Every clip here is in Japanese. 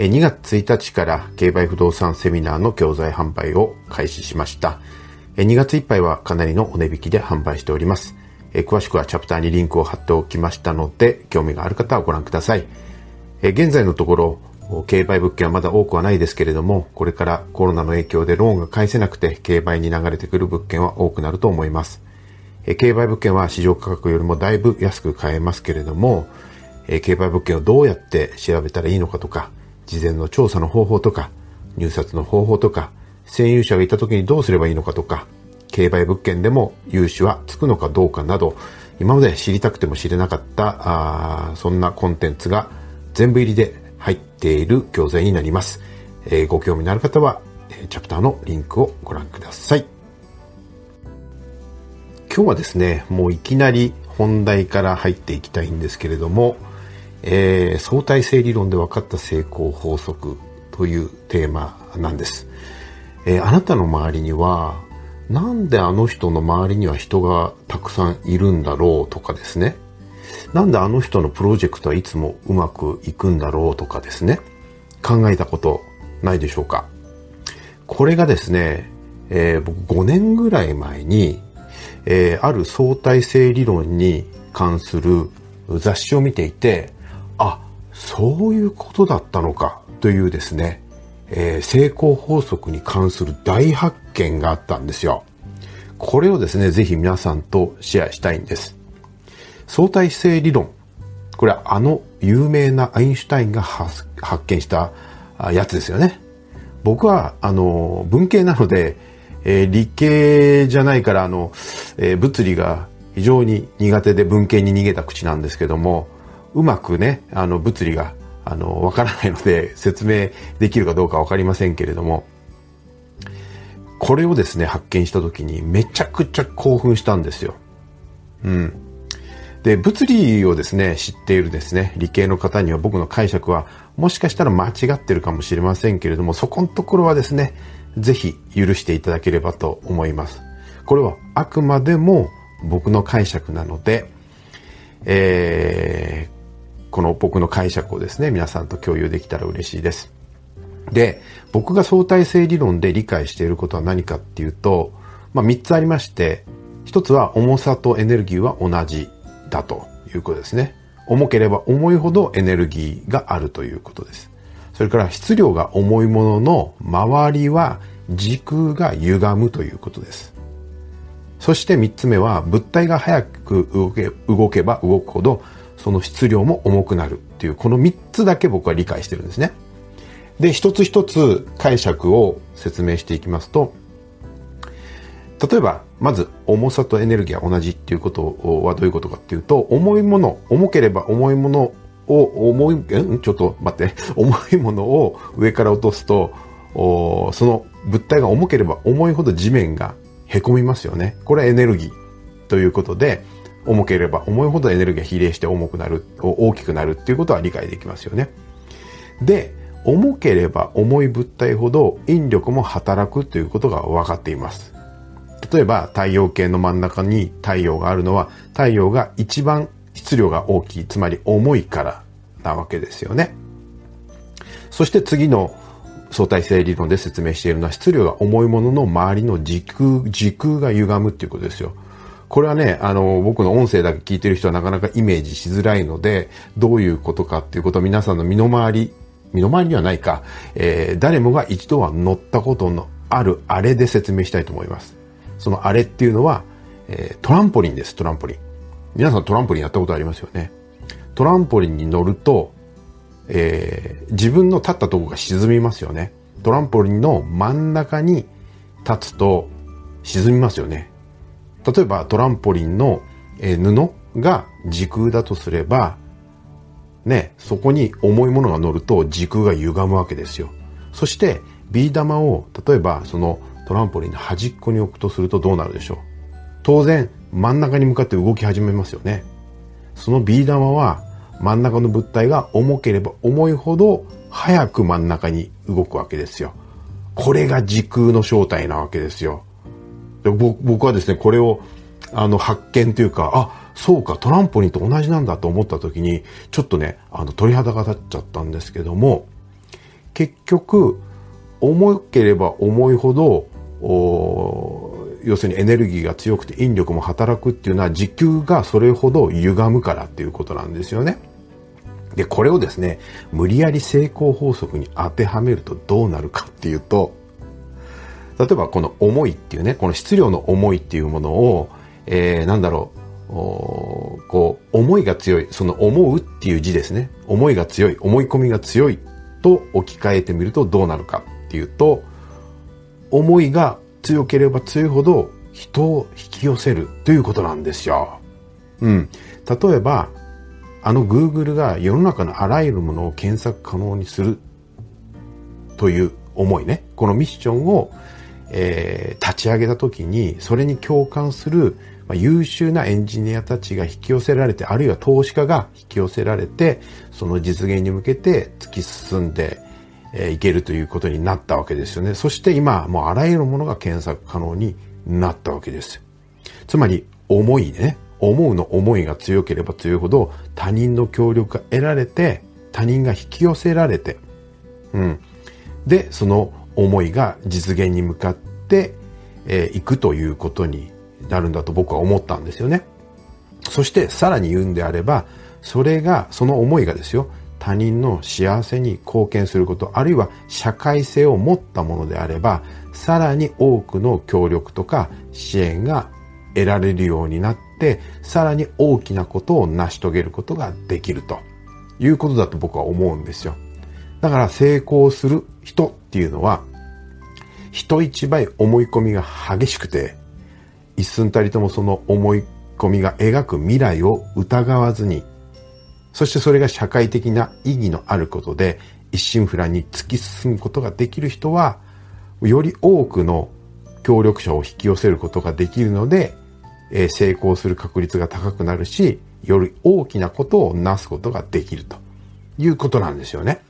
2月1日から競売不動産セミナーの教材販売を開始しました。2月いっぱいはかなりのお値引きで販売しております。詳しくはチャプターにリンクを貼っておきましたので、興味がある方はご覧ください。現在のところ、競売物件はまだ多くはないですけれども、これからコロナの影響でローンが返せなくて競売に流れてくる物件は多くなると思います。競売物件は市場価格よりもだいぶ安く買えますけれども、競売物件をどうやって調べたらいいのかとか、事前の調査の方法とか、入札の方法とか、占有者がいた時にどうすればいいのかとか、競売物件でも融資はつくのかどうかなど、今まで知りたくても知れなかった、あそんなコンテンツが全部入りで入っている教材になります。えー、ご興味のある方は、えチャプターのリンクをご覧ください。今日はですね、もういきなり本題から入っていきたいんですけれども、えー、相対性理論で分かった成功法則というテーマなんです。えー、あなたの周りには、なんであの人の周りには人がたくさんいるんだろうとかですね。なんであの人のプロジェクトはいつもうまくいくんだろうとかですね。考えたことないでしょうか。これがですね、えー、僕5年ぐらい前に、えー、ある相対性理論に関する雑誌を見ていて、あ、そういうことだったのかというですね、えー、成功法則に関する大発見があったんですよ。これをですね、ぜひ皆さんとシェアしたいんです。相対性理論。これはあの有名なアインシュタインが発見したやつですよね。僕は、あの、文系なので、えー、理系じゃないから、あの、えー、物理が非常に苦手で文系に逃げた口なんですけども、うまくね、あの、物理が、あの、わからないので、説明できるかどうかわかりませんけれども、これをですね、発見した時にめちゃくちゃ興奮したんですよ。うん。で、物理をですね、知っているですね、理系の方には僕の解釈は、もしかしたら間違ってるかもしれませんけれども、そこのところはですね、ぜひ許していただければと思います。これはあくまでも僕の解釈なので、えー、この僕の解釈をですね、皆さんと共有できたら嬉しいです。で、僕が相対性理論で理解していることは何かっていうと、まあ3つありまして、1つは重さとエネルギーは同じだということですね。重ければ重いほどエネルギーがあるということです。それから質量が重いものの周りは時空が歪むということです。そして3つ目は物体が早く動け動けば動くほどその質量も重くなるっていう、この3つだけ僕は理解してるんですね。で、一つ一つ解釈を説明していきますと、例えば、まず重さとエネルギーは同じっていうことはどういうことかっていうと、重いもの、重ければ重いものを、重い、ん？ちょっと待って、重いものを上から落とすと、その物体が重ければ重いほど地面が凹みますよね。これはエネルギーということで、重ければ重いほどエネルギーが比例して重くなる、大きくなるっていうことは理解できますよね。で、重ければ重い物体ほど引力も働くということが分かっています。例えば太陽系の真ん中に太陽があるのは太陽が一番質量が大きい、つまり重いからなわけですよね。そして次の相対性理論で説明しているのは質量が重いものの周りの時空、時空が歪むっていうことですよ。これはね、あの、僕の音声だけ聞いてる人はなかなかイメージしづらいので、どういうことかっていうことを皆さんの身の回り、身の回りにはないか、えー、誰もが一度は乗ったことのあるあれで説明したいと思います。そのあれっていうのは、えー、トランポリンです、トランポリン。皆さんトランポリンやったことありますよね。トランポリンに乗ると、えー、自分の立ったとこが沈みますよね。トランポリンの真ん中に立つと沈みますよね。例えばトランポリンの、布が時空だとすれば、ね、そこに重いものが乗ると時空が歪むわけですよ。そして、ビー玉を例えばそのトランポリンの端っこに置くとするとどうなるでしょう。当然真ん中に向かって動き始めますよね。そのビー玉は真ん中の物体が重ければ重いほど早く真ん中に動くわけですよ。これが時空の正体なわけですよ。で僕はですねこれをあの発見というかあそうかトランポリンと同じなんだと思った時にちょっとねあの鳥肌が立っちゃったんですけども結局重ければ重いほど要するにエネルギーが強くて引力も働くっていうのは時空がそれほど歪むからっていうことなんですよね。で、これをですね、無理やり成功法則に当てはめるとどうなるかっていうと、例えばこの重いっていうね、この質量の重いっていうものを、えー、なんだろう、こう、思いが強い、その思うっていう字ですね。思いが強い、思い込みが強いと置き換えてみるとどうなるかっていうと、思いが強ければ強いほど人を引き寄せるということなんですよ。うん。例えば、あの Google が世の中のあらゆるものを検索可能にするという思いね。このミッションを、えー、立ち上げた時に、それに共感する、まあ、優秀なエンジニアたちが引き寄せられて、あるいは投資家が引き寄せられて、その実現に向けて突き進んで、いけるということになったわけですよね。そして今、もうあらゆるものが検索可能になったわけです。つまり、思いね。思うの思いが強ければ強いほど他人の協力が得られて、他人が引き寄せられて、うん。で、その思いが実現に向かって、えー、くということになるんだと僕は思ったんですよね。そしてさらに言うんであれば、それが、その思いがですよ、他人の幸せに貢献すること、あるいは社会性を持ったものであれば、さらに多くの協力とか支援が得られるようになって、さらに大きなことを成し遂げることができるということだと僕は思うんですよ。だから成功する人っていうのは、人一倍思い込みが激しくて、一寸たりともその思い込みが描く未来を疑わずにそしてそれが社会的な意義のあることで、一心不乱に突き進むことができる人は、より多くの協力者を引き寄せることができるので、え、成功する確率が高くなるし、より大きなことをなすことができるということなんですよね。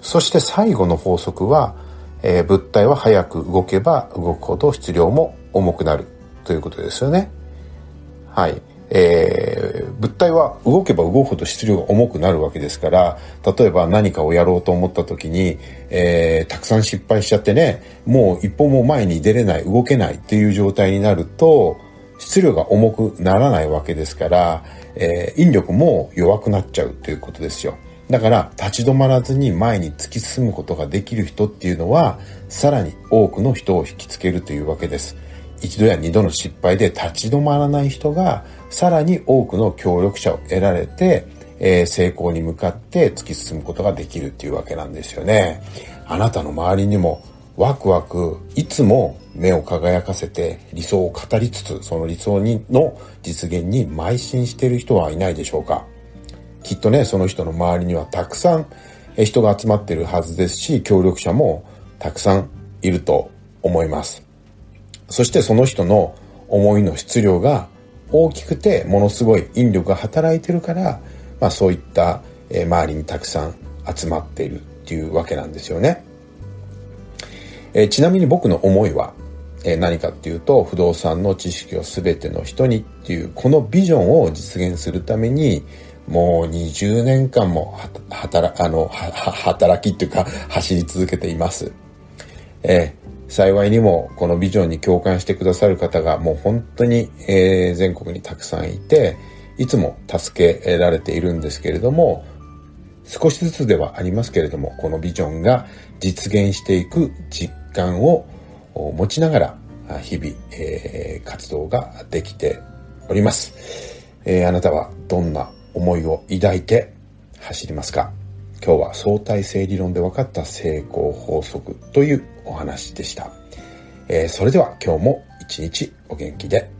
そして最後の法則は、えー、物体は早く動けば動くほど質量も重くなるということですよね。はい。えー、物体は動けば動くほど質量が重くなるわけですから、例えば何かをやろうと思った時に、えー、たくさん失敗しちゃってね、もう一歩も前に出れない、動けないっていう状態になると、質量が重くならないわけですから、えー、引力も弱くなっちゃうということですよ。だから立ち止まらずに前に突き進むことができる人っていうのは、さらに多くの人を引きつけるというわけです。一度や二度の失敗で立ち止まらない人がさらに多くの協力者を得られて、えー、成功に向かって突き進むことができるっていうわけなんですよね。あなたの周りにもワクワクいつも目を輝かせて理想を語りつつその理想にの実現に邁進している人はいないでしょうかきっとねその人の周りにはたくさん人が集まってるはずですし協力者もたくさんいると思いますそしてその人の思いの質量が大きくてものすごい引力が働いてるから、まあそういった、周りにたくさん集まっているっていうわけなんですよね。え、ちなみに僕の思いは、え、何かっていうと、不動産の知識を全ての人にっていう、このビジョンを実現するために、もう20年間も働、あの、働きっていうか、走り続けています。えー幸いにもこのビジョンに共感してくださる方がもう本当に、えー、全国にたくさんいて、いつも助けられているんですけれども、少しずつではありますけれども、このビジョンが実現していく実感を持ちながら、日々、えー、活動ができております、えー、あなたはどんな思いを抱いて走りますか？今日は相対性理論で分かった成功法則というお話でした。えー、それでは今日も一日お元気で。